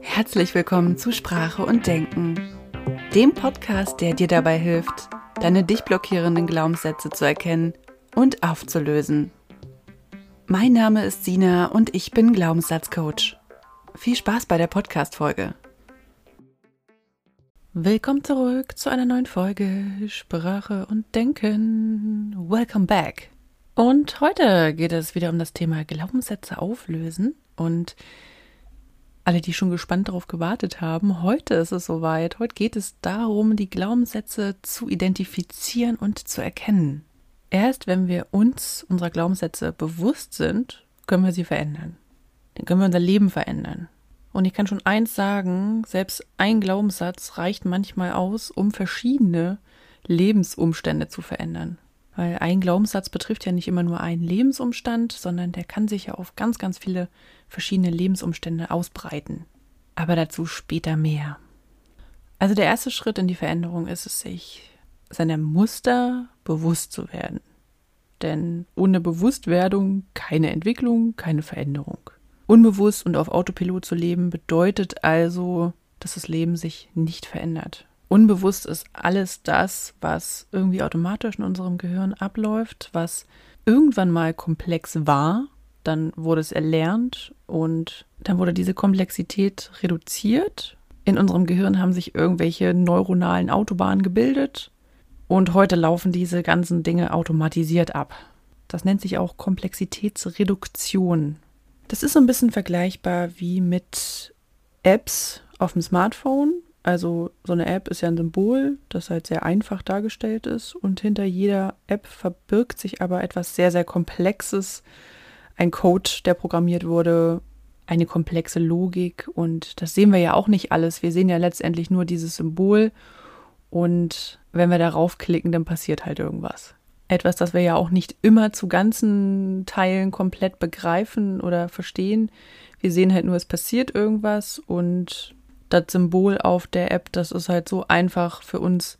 Herzlich willkommen zu Sprache und Denken, dem Podcast, der dir dabei hilft, deine dich blockierenden Glaubenssätze zu erkennen und aufzulösen. Mein Name ist Sina und ich bin Glaubenssatzcoach. Viel Spaß bei der Podcast-Folge. Willkommen zurück zu einer neuen Folge Sprache und Denken. Welcome back. Und heute geht es wieder um das Thema Glaubenssätze auflösen und alle, die schon gespannt darauf gewartet haben, heute ist es soweit. Heute geht es darum, die Glaubenssätze zu identifizieren und zu erkennen. Erst wenn wir uns unserer Glaubenssätze bewusst sind, können wir sie verändern. Dann können wir unser Leben verändern. Und ich kann schon eins sagen, selbst ein Glaubenssatz reicht manchmal aus, um verschiedene Lebensumstände zu verändern. Weil ein Glaubenssatz betrifft ja nicht immer nur einen Lebensumstand, sondern der kann sich ja auf ganz, ganz viele verschiedene Lebensumstände ausbreiten. Aber dazu später mehr. Also der erste Schritt in die Veränderung ist es, sich seiner Muster bewusst zu werden. Denn ohne Bewusstwerdung keine Entwicklung, keine Veränderung. Unbewusst und auf Autopilot zu leben bedeutet also, dass das Leben sich nicht verändert. Unbewusst ist alles das, was irgendwie automatisch in unserem Gehirn abläuft, was irgendwann mal komplex war, dann wurde es erlernt und dann wurde diese Komplexität reduziert. In unserem Gehirn haben sich irgendwelche neuronalen Autobahnen gebildet und heute laufen diese ganzen Dinge automatisiert ab. Das nennt sich auch Komplexitätsreduktion. Das ist so ein bisschen vergleichbar wie mit Apps auf dem Smartphone. Also so eine App ist ja ein Symbol, das halt sehr einfach dargestellt ist und hinter jeder App verbirgt sich aber etwas sehr, sehr Komplexes, ein Code, der programmiert wurde, eine komplexe Logik und das sehen wir ja auch nicht alles. Wir sehen ja letztendlich nur dieses Symbol und wenn wir darauf klicken, dann passiert halt irgendwas. Etwas, das wir ja auch nicht immer zu ganzen Teilen komplett begreifen oder verstehen. Wir sehen halt nur, es passiert irgendwas und das Symbol auf der App, das ist halt so einfach für uns,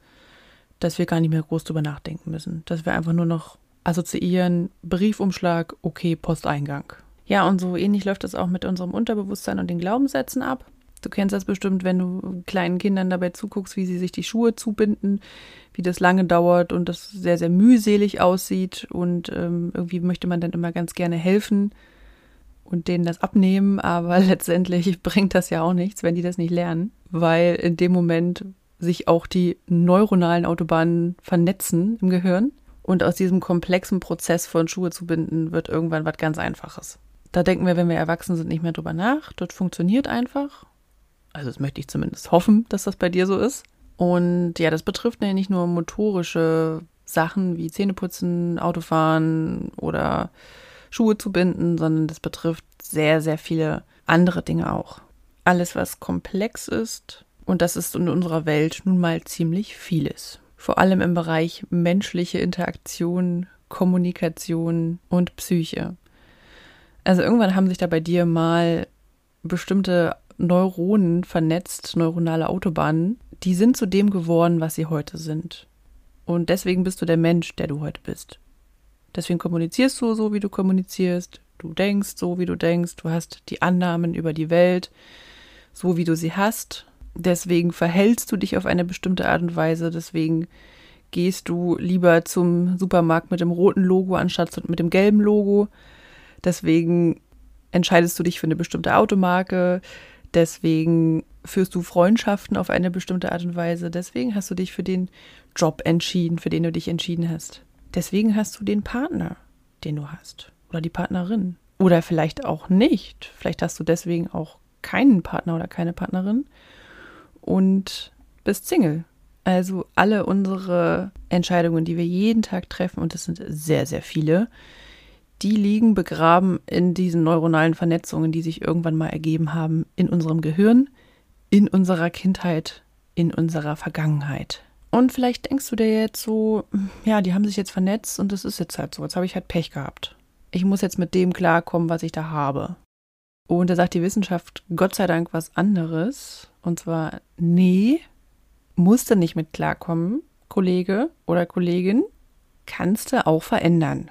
dass wir gar nicht mehr groß drüber nachdenken müssen. Dass wir einfach nur noch assoziieren, Briefumschlag, okay, Posteingang. Ja, und so ähnlich läuft das auch mit unserem Unterbewusstsein und den Glaubenssätzen ab. Du kennst das bestimmt, wenn du kleinen Kindern dabei zuguckst, wie sie sich die Schuhe zubinden, wie das lange dauert und das sehr, sehr mühselig aussieht und ähm, irgendwie möchte man dann immer ganz gerne helfen und denen das abnehmen, aber letztendlich bringt das ja auch nichts, wenn die das nicht lernen, weil in dem Moment sich auch die neuronalen Autobahnen vernetzen im Gehirn und aus diesem komplexen Prozess von Schuhe zu binden wird irgendwann was ganz Einfaches. Da denken wir, wenn wir erwachsen sind, nicht mehr drüber nach. Das funktioniert einfach. Also das möchte ich zumindest hoffen, dass das bei dir so ist. Und ja, das betrifft ja nicht nur motorische Sachen wie Zähneputzen, Autofahren oder Schuhe zu binden, sondern das betrifft sehr, sehr viele andere Dinge auch. Alles, was komplex ist, und das ist in unserer Welt nun mal ziemlich vieles. Vor allem im Bereich menschliche Interaktion, Kommunikation und Psyche. Also irgendwann haben sich da bei dir mal bestimmte Neuronen vernetzt, neuronale Autobahnen, die sind zu dem geworden, was sie heute sind. Und deswegen bist du der Mensch, der du heute bist. Deswegen kommunizierst du so, wie du kommunizierst. Du denkst so, wie du denkst. Du hast die Annahmen über die Welt, so wie du sie hast. Deswegen verhältst du dich auf eine bestimmte Art und Weise. Deswegen gehst du lieber zum Supermarkt mit dem roten Logo anstatt mit dem gelben Logo. Deswegen entscheidest du dich für eine bestimmte Automarke. Deswegen führst du Freundschaften auf eine bestimmte Art und Weise. Deswegen hast du dich für den Job entschieden, für den du dich entschieden hast. Deswegen hast du den Partner, den du hast. Oder die Partnerin. Oder vielleicht auch nicht. Vielleicht hast du deswegen auch keinen Partner oder keine Partnerin und bist Single. Also alle unsere Entscheidungen, die wir jeden Tag treffen, und das sind sehr, sehr viele, die liegen begraben in diesen neuronalen Vernetzungen, die sich irgendwann mal ergeben haben in unserem Gehirn, in unserer Kindheit, in unserer Vergangenheit. Und vielleicht denkst du dir jetzt so, ja, die haben sich jetzt vernetzt und das ist jetzt halt so. Jetzt habe ich halt Pech gehabt. Ich muss jetzt mit dem klarkommen, was ich da habe. Und da sagt die Wissenschaft Gott sei Dank was anderes. Und zwar, nee, musst du nicht mit klarkommen, Kollege oder Kollegin, kannst du auch verändern.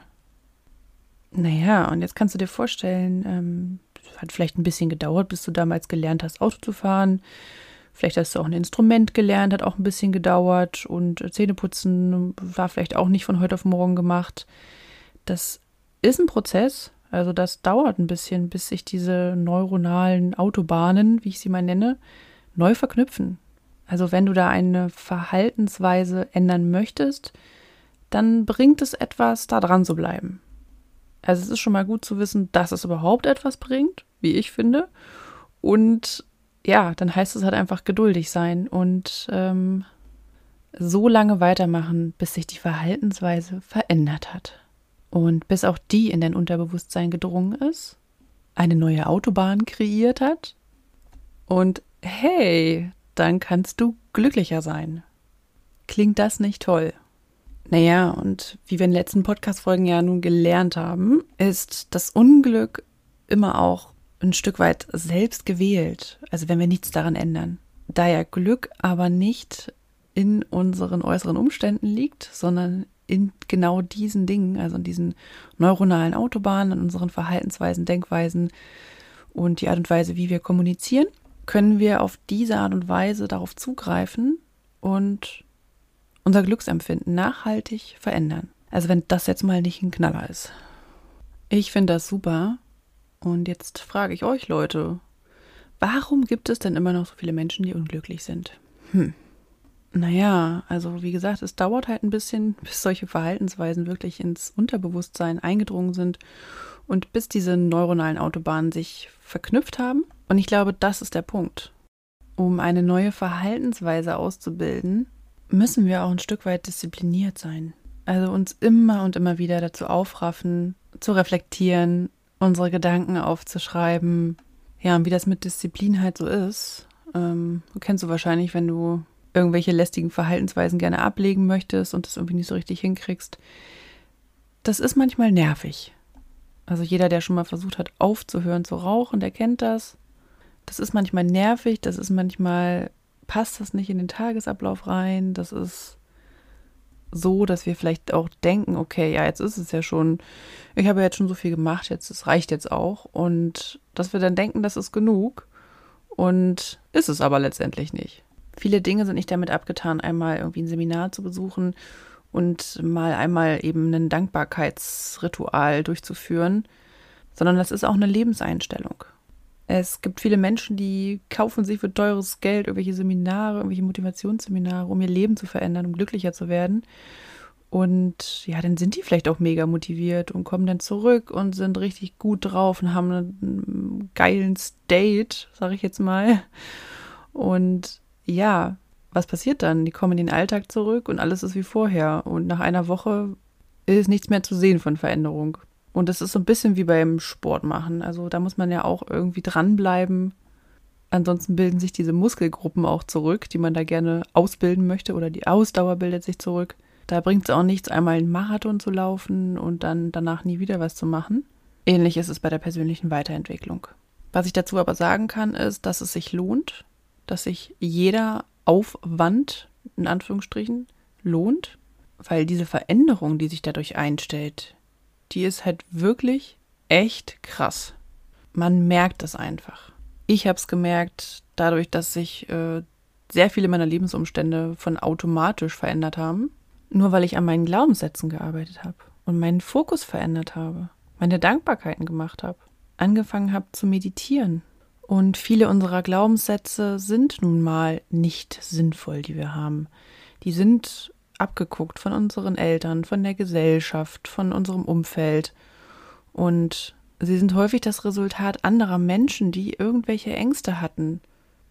Naja, und jetzt kannst du dir vorstellen, ähm, hat vielleicht ein bisschen gedauert, bis du damals gelernt hast, Auto zu fahren. Vielleicht hast du auch ein Instrument gelernt, hat auch ein bisschen gedauert und Zähneputzen war vielleicht auch nicht von heute auf morgen gemacht. Das ist ein Prozess, also das dauert ein bisschen, bis sich diese neuronalen Autobahnen, wie ich sie mal nenne, neu verknüpfen. Also wenn du da eine Verhaltensweise ändern möchtest, dann bringt es etwas, da dran zu bleiben. Also es ist schon mal gut zu wissen, dass es überhaupt etwas bringt, wie ich finde. Und ja, dann heißt es halt einfach geduldig sein und ähm, so lange weitermachen, bis sich die Verhaltensweise verändert hat. Und bis auch die in dein Unterbewusstsein gedrungen ist, eine neue Autobahn kreiert hat. Und hey, dann kannst du glücklicher sein. Klingt das nicht toll? Naja, und wie wir in den letzten Podcast-Folgen ja nun gelernt haben, ist das Unglück immer auch ein Stück weit selbst gewählt, also wenn wir nichts daran ändern. Da ja Glück aber nicht in unseren äußeren Umständen liegt, sondern in genau diesen Dingen, also in diesen neuronalen Autobahnen, in unseren Verhaltensweisen, Denkweisen und die Art und Weise, wie wir kommunizieren, können wir auf diese Art und Weise darauf zugreifen und unser Glücksempfinden nachhaltig verändern. Also wenn das jetzt mal nicht ein Knaller ist. Ich finde das super. Und jetzt frage ich euch Leute, warum gibt es denn immer noch so viele Menschen, die unglücklich sind? Hm. Naja, also wie gesagt, es dauert halt ein bisschen, bis solche Verhaltensweisen wirklich ins Unterbewusstsein eingedrungen sind und bis diese neuronalen Autobahnen sich verknüpft haben. Und ich glaube, das ist der Punkt. Um eine neue Verhaltensweise auszubilden, müssen wir auch ein Stück weit diszipliniert sein. Also uns immer und immer wieder dazu aufraffen, zu reflektieren, unsere Gedanken aufzuschreiben. Ja, und wie das mit Disziplin halt so ist, ähm, kennst du wahrscheinlich, wenn du irgendwelche lästigen Verhaltensweisen gerne ablegen möchtest und das irgendwie nicht so richtig hinkriegst. Das ist manchmal nervig. Also jeder, der schon mal versucht hat, aufzuhören zu rauchen, der kennt das. Das ist manchmal nervig, das ist manchmal passt das nicht in den Tagesablauf rein. Das ist so, dass wir vielleicht auch denken, okay, ja, jetzt ist es ja schon, ich habe ja jetzt schon so viel gemacht, jetzt es reicht jetzt auch und dass wir dann denken, das ist genug und ist es aber letztendlich nicht. Viele Dinge sind nicht damit abgetan, einmal irgendwie ein Seminar zu besuchen und mal einmal eben ein Dankbarkeitsritual durchzuführen, sondern das ist auch eine Lebenseinstellung. Es gibt viele Menschen, die kaufen sich für teures Geld irgendwelche Seminare, irgendwelche Motivationsseminare, um ihr Leben zu verändern, um glücklicher zu werden. Und ja, dann sind die vielleicht auch mega motiviert und kommen dann zurück und sind richtig gut drauf und haben einen geilen State, sag ich jetzt mal. Und ja, was passiert dann? Die kommen in den Alltag zurück und alles ist wie vorher. Und nach einer Woche ist nichts mehr zu sehen von Veränderung. Und das ist so ein bisschen wie beim Sport machen. Also da muss man ja auch irgendwie dranbleiben. Ansonsten bilden sich diese Muskelgruppen auch zurück, die man da gerne ausbilden möchte oder die Ausdauer bildet sich zurück. Da bringt es auch nichts, einmal einen Marathon zu laufen und dann danach nie wieder was zu machen. Ähnlich ist es bei der persönlichen Weiterentwicklung. Was ich dazu aber sagen kann, ist, dass es sich lohnt, dass sich jeder Aufwand, in Anführungsstrichen, lohnt, weil diese Veränderung, die sich dadurch einstellt, die ist halt wirklich echt krass. Man merkt es einfach. Ich habe es gemerkt, dadurch, dass sich äh, sehr viele meiner Lebensumstände von automatisch verändert haben, nur weil ich an meinen Glaubenssätzen gearbeitet habe und meinen Fokus verändert habe, meine Dankbarkeiten gemacht habe, angefangen habe zu meditieren. Und viele unserer Glaubenssätze sind nun mal nicht sinnvoll, die wir haben. Die sind abgeguckt von unseren Eltern, von der Gesellschaft, von unserem Umfeld. Und sie sind häufig das Resultat anderer Menschen, die irgendwelche Ängste hatten,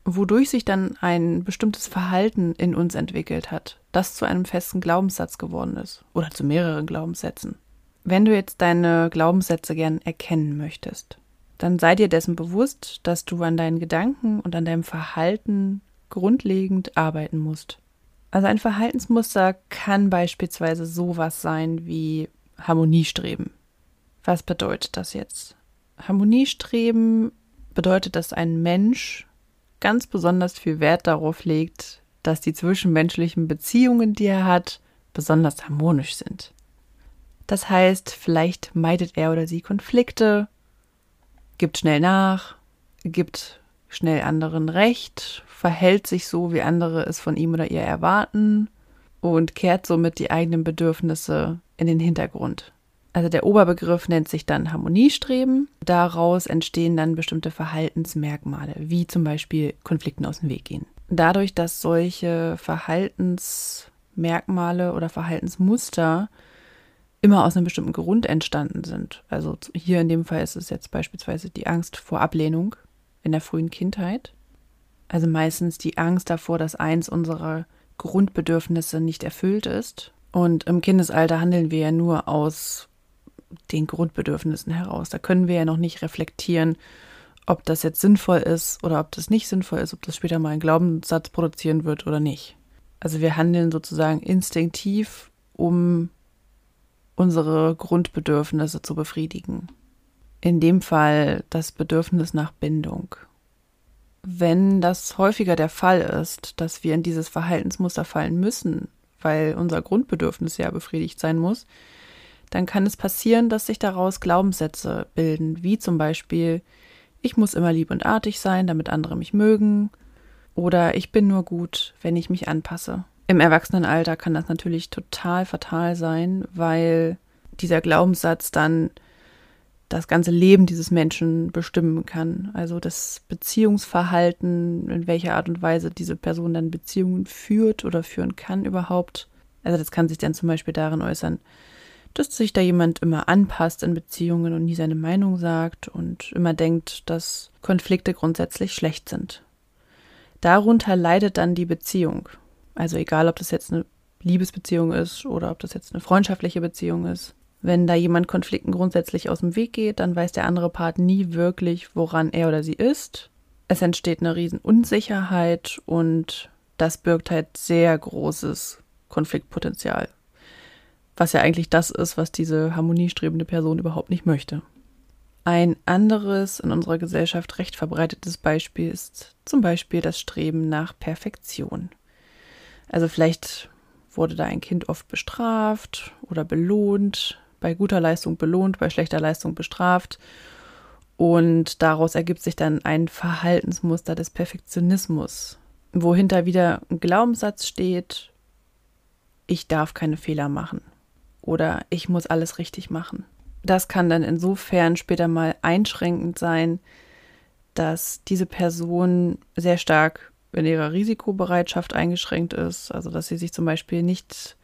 wodurch sich dann ein bestimmtes Verhalten in uns entwickelt hat, das zu einem festen Glaubenssatz geworden ist oder zu mehreren Glaubenssätzen. Wenn du jetzt deine Glaubenssätze gern erkennen möchtest, dann sei dir dessen bewusst, dass du an deinen Gedanken und an deinem Verhalten grundlegend arbeiten musst. Also ein Verhaltensmuster kann beispielsweise sowas sein wie Harmoniestreben. Was bedeutet das jetzt? Harmoniestreben bedeutet, dass ein Mensch ganz besonders viel Wert darauf legt, dass die zwischenmenschlichen Beziehungen, die er hat, besonders harmonisch sind. Das heißt, vielleicht meidet er oder sie Konflikte gibt schnell nach, gibt schnell anderen Recht, verhält sich so, wie andere es von ihm oder ihr erwarten und kehrt somit die eigenen Bedürfnisse in den Hintergrund. Also der Oberbegriff nennt sich dann Harmoniestreben. Daraus entstehen dann bestimmte Verhaltensmerkmale, wie zum Beispiel Konflikten aus dem Weg gehen. Dadurch, dass solche Verhaltensmerkmale oder Verhaltensmuster immer aus einem bestimmten Grund entstanden sind. Also hier in dem Fall ist es jetzt beispielsweise die Angst vor Ablehnung in der frühen Kindheit. Also meistens die Angst davor, dass eins unserer Grundbedürfnisse nicht erfüllt ist. Und im Kindesalter handeln wir ja nur aus den Grundbedürfnissen heraus. Da können wir ja noch nicht reflektieren, ob das jetzt sinnvoll ist oder ob das nicht sinnvoll ist, ob das später mal einen Glaubenssatz produzieren wird oder nicht. Also wir handeln sozusagen instinktiv, um unsere Grundbedürfnisse zu befriedigen. In dem Fall das Bedürfnis nach Bindung. Wenn das häufiger der Fall ist, dass wir in dieses Verhaltensmuster fallen müssen, weil unser Grundbedürfnis ja befriedigt sein muss, dann kann es passieren, dass sich daraus Glaubenssätze bilden, wie zum Beispiel, ich muss immer lieb und artig sein, damit andere mich mögen, oder ich bin nur gut, wenn ich mich anpasse. Im Erwachsenenalter kann das natürlich total fatal sein, weil dieser Glaubenssatz dann das ganze Leben dieses Menschen bestimmen kann. Also das Beziehungsverhalten, in welcher Art und Weise diese Person dann Beziehungen führt oder führen kann überhaupt. Also das kann sich dann zum Beispiel darin äußern, dass sich da jemand immer anpasst in Beziehungen und nie seine Meinung sagt und immer denkt, dass Konflikte grundsätzlich schlecht sind. Darunter leidet dann die Beziehung. Also egal, ob das jetzt eine Liebesbeziehung ist oder ob das jetzt eine freundschaftliche Beziehung ist. Wenn da jemand Konflikten grundsätzlich aus dem Weg geht, dann weiß der andere Part nie wirklich, woran er oder sie ist. Es entsteht eine riesen Unsicherheit und das birgt halt sehr großes Konfliktpotenzial was ja eigentlich das ist, was diese harmoniestrebende Person überhaupt nicht möchte. Ein anderes in unserer Gesellschaft recht verbreitetes Beispiel ist zum Beispiel das Streben nach Perfektion. Also vielleicht wurde da ein Kind oft bestraft oder belohnt, bei guter Leistung belohnt, bei schlechter Leistung bestraft. Und daraus ergibt sich dann ein Verhaltensmuster des Perfektionismus, wohinter wieder ein Glaubenssatz steht, ich darf keine Fehler machen oder ich muss alles richtig machen. Das kann dann insofern später mal einschränkend sein, dass diese Person sehr stark in ihrer Risikobereitschaft eingeschränkt ist, also dass sie sich zum Beispiel nicht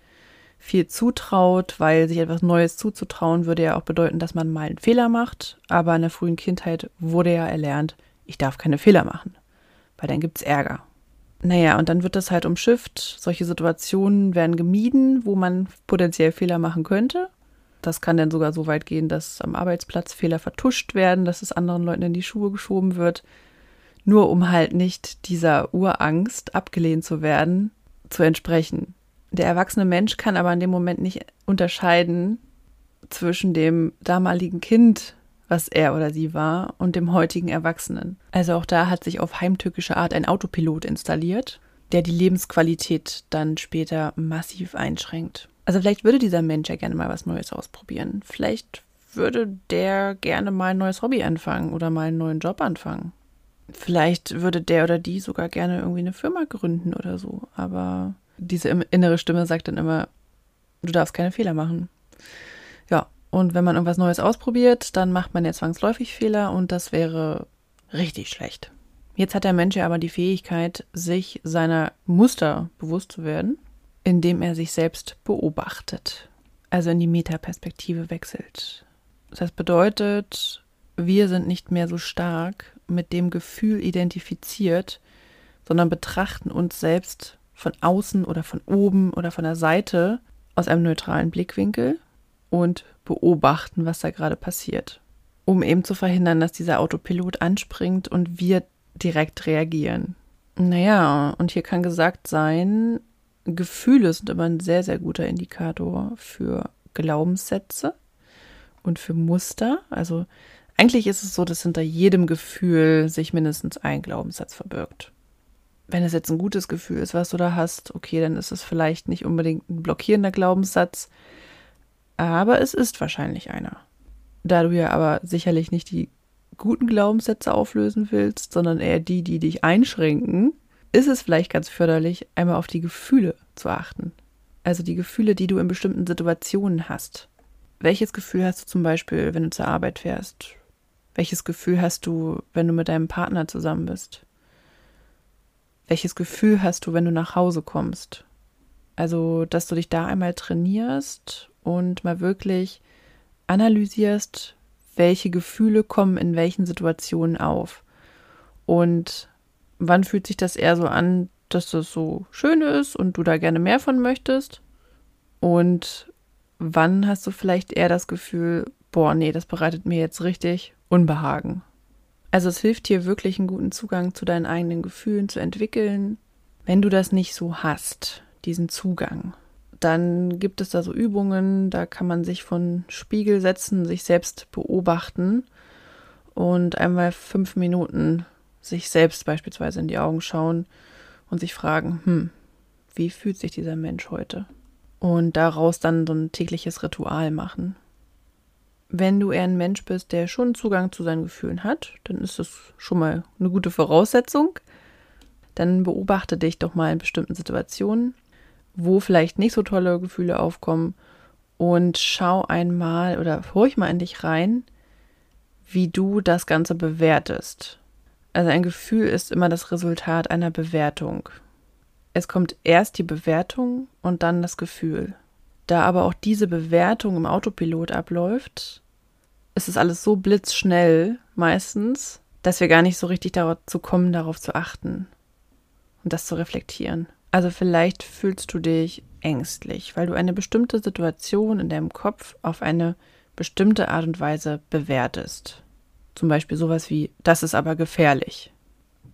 viel zutraut, weil sich etwas Neues zuzutrauen würde ja auch bedeuten, dass man mal einen Fehler macht, aber in der frühen Kindheit wurde ja erlernt, ich darf keine Fehler machen, weil dann gibt's Ärger. Naja, und dann wird das halt umschifft. Solche Situationen werden gemieden, wo man potenziell Fehler machen könnte. Das kann dann sogar so weit gehen, dass am Arbeitsplatz Fehler vertuscht werden, dass es anderen Leuten in die Schuhe geschoben wird. Nur um halt nicht dieser Urangst, abgelehnt zu werden, zu entsprechen. Der erwachsene Mensch kann aber in dem Moment nicht unterscheiden zwischen dem damaligen Kind, was er oder sie war, und dem heutigen Erwachsenen. Also auch da hat sich auf heimtückische Art ein Autopilot installiert, der die Lebensqualität dann später massiv einschränkt. Also vielleicht würde dieser Mensch ja gerne mal was Neues ausprobieren. Vielleicht würde der gerne mal ein neues Hobby anfangen oder mal einen neuen Job anfangen. Vielleicht würde der oder die sogar gerne irgendwie eine Firma gründen oder so. Aber diese innere Stimme sagt dann immer, du darfst keine Fehler machen. Ja, und wenn man irgendwas Neues ausprobiert, dann macht man ja zwangsläufig Fehler und das wäre richtig schlecht. Jetzt hat der Mensch ja aber die Fähigkeit, sich seiner Muster bewusst zu werden, indem er sich selbst beobachtet, also in die Metaperspektive wechselt. Das bedeutet, wir sind nicht mehr so stark mit dem Gefühl identifiziert, sondern betrachten uns selbst von außen oder von oben oder von der Seite aus einem neutralen Blickwinkel und beobachten, was da gerade passiert, um eben zu verhindern, dass dieser Autopilot anspringt und wir direkt reagieren. Naja, und hier kann gesagt sein, Gefühle sind immer ein sehr, sehr guter Indikator für Glaubenssätze und für Muster. Also eigentlich ist es so, dass hinter jedem Gefühl sich mindestens ein Glaubenssatz verbirgt. Wenn es jetzt ein gutes Gefühl ist, was du da hast, okay, dann ist es vielleicht nicht unbedingt ein blockierender Glaubenssatz, aber es ist wahrscheinlich einer. Da du ja aber sicherlich nicht die guten Glaubenssätze auflösen willst, sondern eher die, die dich einschränken, ist es vielleicht ganz förderlich, einmal auf die Gefühle zu achten. Also die Gefühle, die du in bestimmten Situationen hast. Welches Gefühl hast du zum Beispiel, wenn du zur Arbeit fährst? Welches Gefühl hast du, wenn du mit deinem Partner zusammen bist? Welches Gefühl hast du, wenn du nach Hause kommst? Also, dass du dich da einmal trainierst und mal wirklich analysierst, welche Gefühle kommen in welchen Situationen auf. Und wann fühlt sich das eher so an, dass das so schön ist und du da gerne mehr von möchtest? Und wann hast du vielleicht eher das Gefühl, boah, nee, das bereitet mir jetzt richtig Unbehagen? Also es hilft dir wirklich einen guten Zugang zu deinen eigenen Gefühlen zu entwickeln. Wenn du das nicht so hast, diesen Zugang, dann gibt es da so Übungen, da kann man sich von Spiegel setzen, sich selbst beobachten und einmal fünf Minuten sich selbst beispielsweise in die Augen schauen und sich fragen, hm, wie fühlt sich dieser Mensch heute? Und daraus dann so ein tägliches Ritual machen. Wenn du eher ein Mensch bist, der schon Zugang zu seinen Gefühlen hat, dann ist das schon mal eine gute Voraussetzung. Dann beobachte dich doch mal in bestimmten Situationen, wo vielleicht nicht so tolle Gefühle aufkommen und schau einmal oder horch mal in dich rein, wie du das Ganze bewertest. Also ein Gefühl ist immer das Resultat einer Bewertung. Es kommt erst die Bewertung und dann das Gefühl. Da aber auch diese Bewertung im Autopilot abläuft, ist es alles so blitzschnell meistens, dass wir gar nicht so richtig dazu kommen, darauf zu achten und das zu reflektieren. Also vielleicht fühlst du dich ängstlich, weil du eine bestimmte Situation in deinem Kopf auf eine bestimmte Art und Weise bewertest. Zum Beispiel sowas wie, das ist aber gefährlich.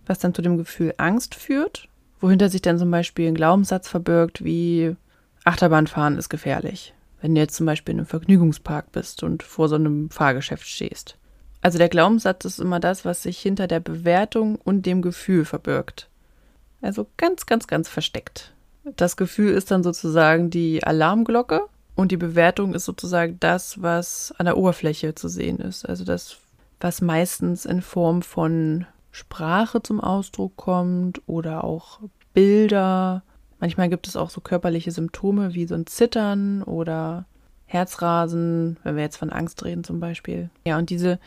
Was dann zu dem Gefühl Angst führt, wohinter sich dann zum Beispiel ein Glaubenssatz verbirgt wie, Achterbahnfahren ist gefährlich. Wenn du jetzt zum Beispiel in einem Vergnügungspark bist und vor so einem Fahrgeschäft stehst. Also der Glaubenssatz ist immer das, was sich hinter der Bewertung und dem Gefühl verbirgt. Also ganz, ganz, ganz versteckt. Das Gefühl ist dann sozusagen die Alarmglocke und die Bewertung ist sozusagen das, was an der Oberfläche zu sehen ist. Also das, was meistens in Form von Sprache zum Ausdruck kommt oder auch Bilder. Manchmal gibt es auch so körperliche Symptome wie so ein Zittern oder Herzrasen, wenn wir jetzt von Angst reden zum Beispiel. Ja, und diese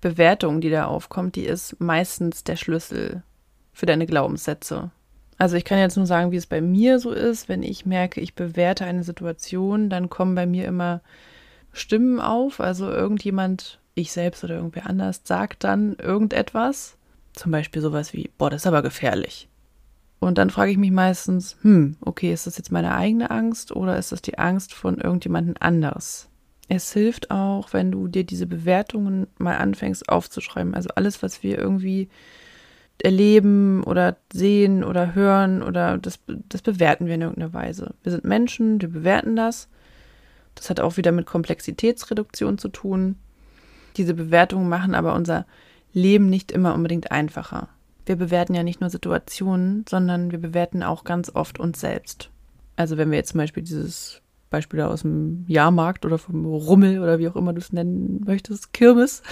Bewertung, die da aufkommt, die ist meistens der Schlüssel für deine Glaubenssätze. Also ich kann jetzt nur sagen, wie es bei mir so ist. Wenn ich merke, ich bewerte eine Situation, dann kommen bei mir immer Stimmen auf. Also irgendjemand ich selbst oder irgendwer anders sagt dann irgendetwas, zum Beispiel sowas wie, boah, das ist aber gefährlich. Und dann frage ich mich meistens, hm, okay, ist das jetzt meine eigene Angst oder ist das die Angst von irgendjemandem anders? Es hilft auch, wenn du dir diese Bewertungen mal anfängst aufzuschreiben. Also alles, was wir irgendwie erleben oder sehen oder hören oder das, das bewerten wir in irgendeiner Weise. Wir sind Menschen, wir bewerten das. Das hat auch wieder mit Komplexitätsreduktion zu tun. Diese Bewertungen machen aber unser Leben nicht immer unbedingt einfacher. Wir bewerten ja nicht nur Situationen, sondern wir bewerten auch ganz oft uns selbst. Also wenn wir jetzt zum Beispiel dieses Beispiel aus dem Jahrmarkt oder vom Rummel oder wie auch immer du es nennen möchtest, Kirmes,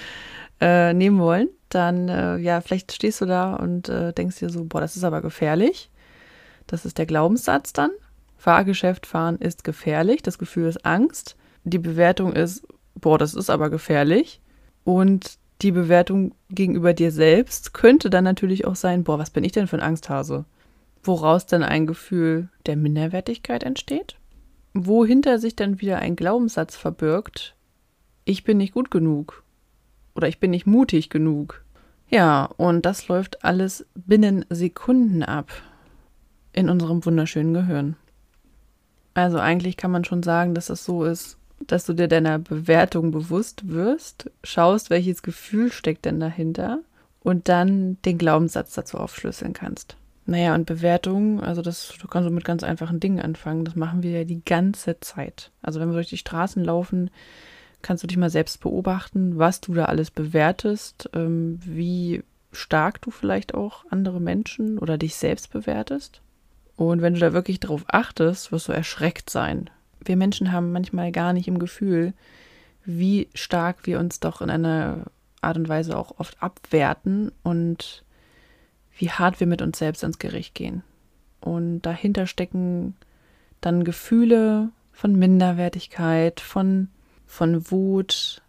äh, nehmen wollen, dann äh, ja, vielleicht stehst du da und äh, denkst dir so, boah, das ist aber gefährlich. Das ist der Glaubenssatz dann. Fahrgeschäft fahren ist gefährlich. Das Gefühl ist Angst. Die Bewertung ist, boah, das ist aber gefährlich. Und die Bewertung gegenüber dir selbst könnte dann natürlich auch sein, boah, was bin ich denn für ein Angsthase? Woraus dann ein Gefühl der Minderwertigkeit entsteht? Wohinter sich dann wieder ein Glaubenssatz verbirgt, ich bin nicht gut genug oder ich bin nicht mutig genug. Ja, und das läuft alles binnen Sekunden ab in unserem wunderschönen Gehirn. Also eigentlich kann man schon sagen, dass es so ist, dass du dir deiner Bewertung bewusst wirst, schaust, welches Gefühl steckt denn dahinter und dann den Glaubenssatz dazu aufschlüsseln kannst. Naja, und Bewertung, also das, du kannst so mit ganz einfachen Dingen anfangen. Das machen wir ja die ganze Zeit. Also wenn wir durch die Straßen laufen, kannst du dich mal selbst beobachten, was du da alles bewertest, ähm, wie stark du vielleicht auch andere Menschen oder dich selbst bewertest. Und wenn du da wirklich drauf achtest, wirst du erschreckt sein, wir Menschen haben manchmal gar nicht im Gefühl, wie stark wir uns doch in einer Art und Weise auch oft abwerten und wie hart wir mit uns selbst ans Gericht gehen. Und dahinter stecken dann Gefühle von Minderwertigkeit, von, von Wut,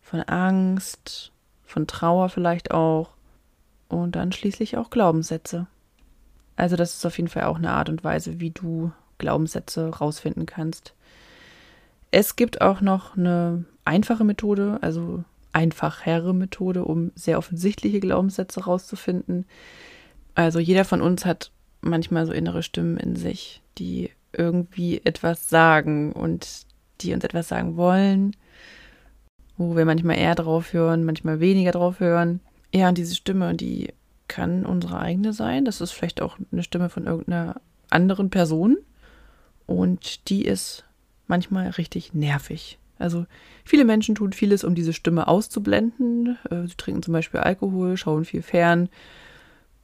von Angst, von Trauer vielleicht auch und dann schließlich auch Glaubenssätze. Also das ist auf jeden Fall auch eine Art und Weise, wie du Glaubenssätze rausfinden kannst. Es gibt auch noch eine einfache Methode, also einfachere Methode, um sehr offensichtliche Glaubenssätze rauszufinden. Also jeder von uns hat manchmal so innere Stimmen in sich, die irgendwie etwas sagen und die uns etwas sagen wollen, wo wir manchmal eher drauf hören, manchmal weniger drauf hören. Ja, und diese Stimme, die kann unsere eigene sein. Das ist vielleicht auch eine Stimme von irgendeiner anderen Person. Und die ist manchmal richtig nervig. Also viele Menschen tun vieles, um diese Stimme auszublenden. Äh, sie trinken zum Beispiel Alkohol, schauen viel fern,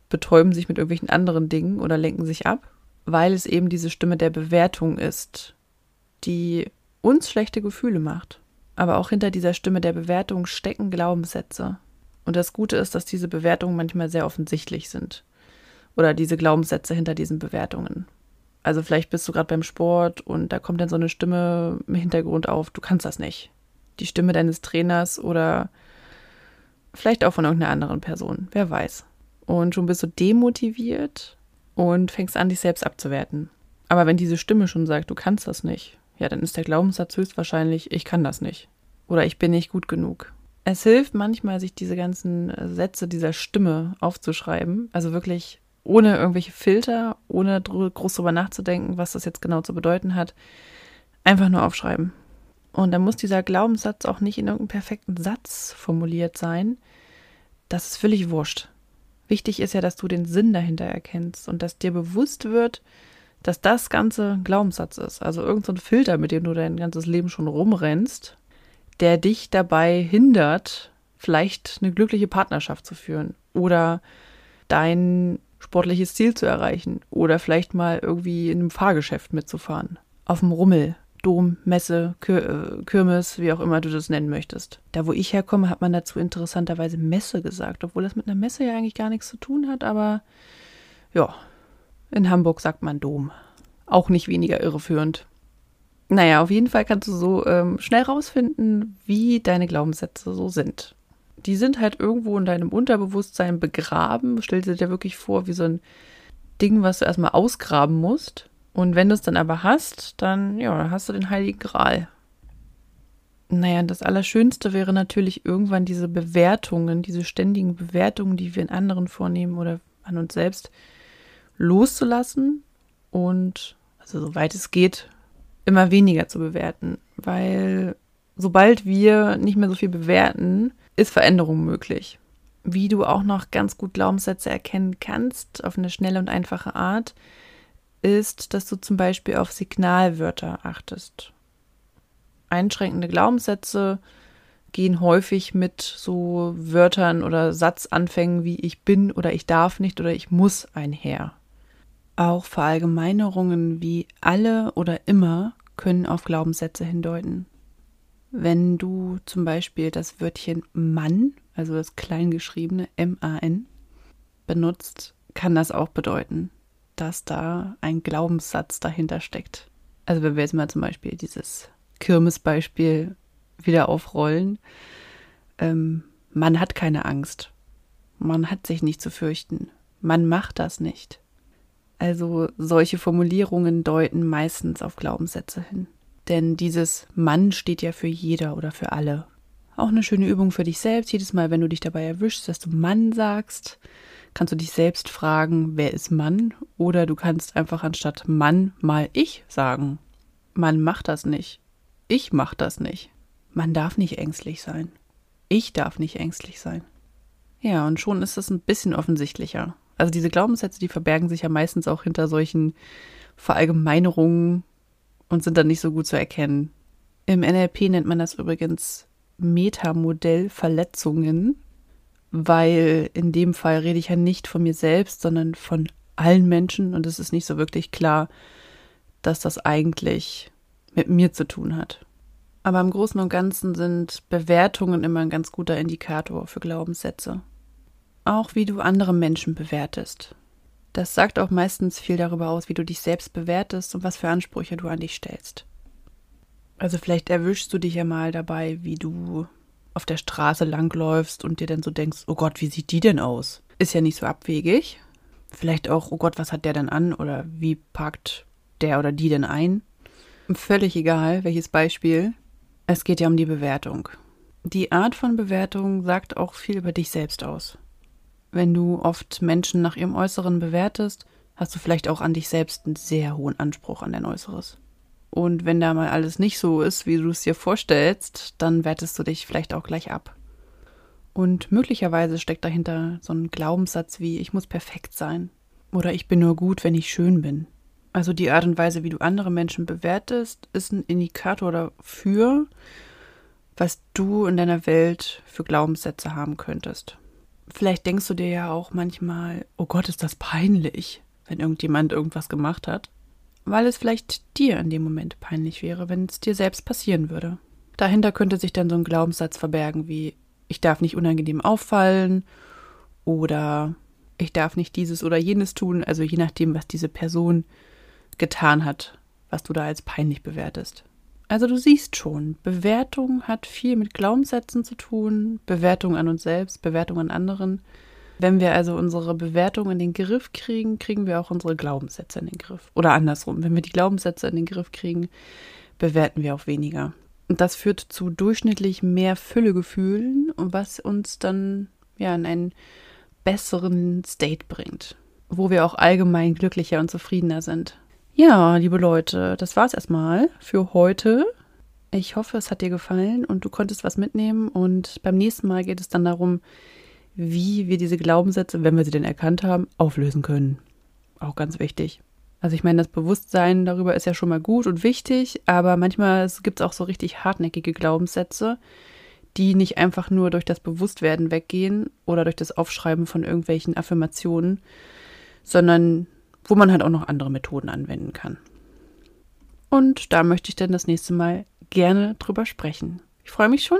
betäuben sich mit irgendwelchen anderen Dingen oder lenken sich ab, weil es eben diese Stimme der Bewertung ist, die uns schlechte Gefühle macht. Aber auch hinter dieser Stimme der Bewertung stecken Glaubenssätze. Und das Gute ist, dass diese Bewertungen manchmal sehr offensichtlich sind. Oder diese Glaubenssätze hinter diesen Bewertungen. Also vielleicht bist du gerade beim Sport und da kommt dann so eine Stimme im Hintergrund auf, du kannst das nicht. Die Stimme deines Trainers oder vielleicht auch von irgendeiner anderen Person, wer weiß. Und schon bist du demotiviert und fängst an, dich selbst abzuwerten. Aber wenn diese Stimme schon sagt, du kannst das nicht, ja, dann ist der Glaubenssatz höchstwahrscheinlich, ich kann das nicht. Oder ich bin nicht gut genug. Es hilft manchmal, sich diese ganzen Sätze dieser Stimme aufzuschreiben. Also wirklich ohne irgendwelche Filter, ohne groß drüber nachzudenken, was das jetzt genau zu bedeuten hat. Einfach nur aufschreiben. Und dann muss dieser Glaubenssatz auch nicht in irgendeinem perfekten Satz formuliert sein. Das ist völlig wurscht. Wichtig ist ja, dass du den Sinn dahinter erkennst und dass dir bewusst wird, dass das Ganze Glaubenssatz ist. Also irgendein so Filter, mit dem du dein ganzes Leben schon rumrennst, der dich dabei hindert, vielleicht eine glückliche Partnerschaft zu führen oder dein sportliches Ziel zu erreichen oder vielleicht mal irgendwie in einem Fahrgeschäft mitzufahren. Auf dem Rummel, Dom, Messe, Kür äh, Kirmes, wie auch immer du das nennen möchtest. Da, wo ich herkomme, hat man dazu interessanterweise Messe gesagt, obwohl das mit einer Messe ja eigentlich gar nichts zu tun hat, aber ja, in Hamburg sagt man Dom. Auch nicht weniger irreführend. Naja, auf jeden Fall kannst du so ähm, schnell rausfinden, wie deine Glaubenssätze so sind die sind halt irgendwo in deinem Unterbewusstsein begraben. Stell dir dir wirklich vor, wie so ein Ding, was du erstmal ausgraben musst. Und wenn du es dann aber hast, dann, ja, hast du den Heiligen Gral. Naja, das Allerschönste wäre natürlich irgendwann diese Bewertungen, diese ständigen Bewertungen, die wir in anderen vornehmen oder an uns selbst, loszulassen und, also soweit es geht, immer weniger zu bewerten. Weil sobald wir nicht mehr so viel bewerten, ist Veränderung möglich. Wie du auch noch ganz gut Glaubenssätze erkennen kannst, auf eine schnelle und einfache Art, ist, dass du zum Beispiel auf Signalwörter achtest. Einschränkende Glaubenssätze gehen häufig mit so Wörtern oder Satzanfängen wie ich bin oder ich darf nicht oder ich muss einher. Auch Verallgemeinerungen wie alle oder immer können auf Glaubenssätze hindeuten. Wenn du zum Beispiel das Wörtchen Mann, also das kleingeschriebene M-A-N, benutzt, kann das auch bedeuten, dass da ein Glaubenssatz dahinter steckt. Also wenn wir jetzt mal zum Beispiel dieses Kirmesbeispiel wieder aufrollen, ähm, man hat keine Angst, man hat sich nicht zu fürchten, man macht das nicht. Also solche Formulierungen deuten meistens auf Glaubenssätze hin. Denn dieses Mann steht ja für jeder oder für alle. Auch eine schöne Übung für dich selbst. Jedes Mal, wenn du dich dabei erwischst, dass du Mann sagst, kannst du dich selbst fragen, wer ist Mann? Oder du kannst einfach anstatt Mann mal ich sagen. Man macht das nicht. Ich mach das nicht. Man darf nicht ängstlich sein. Ich darf nicht ängstlich sein. Ja, und schon ist es ein bisschen offensichtlicher. Also diese Glaubenssätze, die verbergen sich ja meistens auch hinter solchen Verallgemeinerungen und sind dann nicht so gut zu erkennen. Im NLP nennt man das übrigens Metamodellverletzungen, weil in dem Fall rede ich ja nicht von mir selbst, sondern von allen Menschen und es ist nicht so wirklich klar, dass das eigentlich mit mir zu tun hat. Aber im Großen und Ganzen sind Bewertungen immer ein ganz guter Indikator für Glaubenssätze. Auch wie du andere Menschen bewertest. Das sagt auch meistens viel darüber aus, wie du dich selbst bewertest und was für Ansprüche du an dich stellst. Also vielleicht erwischst du dich ja mal dabei, wie du auf der Straße langläufst und dir dann so denkst, oh Gott, wie sieht die denn aus? Ist ja nicht so abwegig. Vielleicht auch, oh Gott, was hat der denn an? Oder wie parkt der oder die denn ein? Völlig egal, welches Beispiel. Es geht ja um die Bewertung. Die Art von Bewertung sagt auch viel über dich selbst aus. Wenn du oft Menschen nach ihrem Äußeren bewertest, hast du vielleicht auch an dich selbst einen sehr hohen Anspruch an dein Äußeres. Und wenn da mal alles nicht so ist, wie du es dir vorstellst, dann wertest du dich vielleicht auch gleich ab. Und möglicherweise steckt dahinter so ein Glaubenssatz wie ich muss perfekt sein oder ich bin nur gut, wenn ich schön bin. Also die Art und Weise, wie du andere Menschen bewertest, ist ein Indikator dafür, was du in deiner Welt für Glaubenssätze haben könntest. Vielleicht denkst du dir ja auch manchmal, oh Gott, ist das peinlich, wenn irgendjemand irgendwas gemacht hat weil es vielleicht dir in dem Moment peinlich wäre, wenn es dir selbst passieren würde. Dahinter könnte sich dann so ein Glaubenssatz verbergen wie ich darf nicht unangenehm auffallen oder ich darf nicht dieses oder jenes tun, also je nachdem, was diese Person getan hat, was du da als peinlich bewertest. Also du siehst schon, Bewertung hat viel mit Glaubenssätzen zu tun, Bewertung an uns selbst, Bewertung an anderen. Wenn wir also unsere Bewertung in den Griff kriegen, kriegen wir auch unsere Glaubenssätze in den Griff. Oder andersrum, wenn wir die Glaubenssätze in den Griff kriegen, bewerten wir auch weniger. Und das führt zu durchschnittlich mehr Füllegefühlen, was uns dann ja in einen besseren State bringt, wo wir auch allgemein glücklicher und zufriedener sind. Ja, liebe Leute, das war's erstmal für heute. Ich hoffe, es hat dir gefallen und du konntest was mitnehmen. Und beim nächsten Mal geht es dann darum, wie wir diese Glaubenssätze, wenn wir sie denn erkannt haben, auflösen können. Auch ganz wichtig. Also ich meine, das Bewusstsein darüber ist ja schon mal gut und wichtig, aber manchmal gibt es auch so richtig hartnäckige Glaubenssätze, die nicht einfach nur durch das Bewusstwerden weggehen oder durch das Aufschreiben von irgendwelchen Affirmationen, sondern wo man halt auch noch andere Methoden anwenden kann. Und da möchte ich dann das nächste Mal gerne drüber sprechen. Ich freue mich schon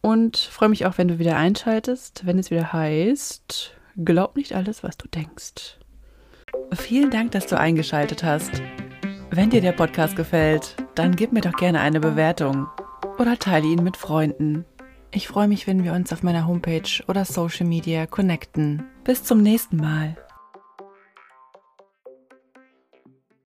und freue mich auch, wenn du wieder einschaltest, wenn es wieder heißt, glaub nicht alles, was du denkst. Vielen Dank, dass du eingeschaltet hast. Wenn dir der Podcast gefällt, dann gib mir doch gerne eine Bewertung oder teile ihn mit Freunden. Ich freue mich, wenn wir uns auf meiner Homepage oder Social Media connecten. Bis zum nächsten Mal.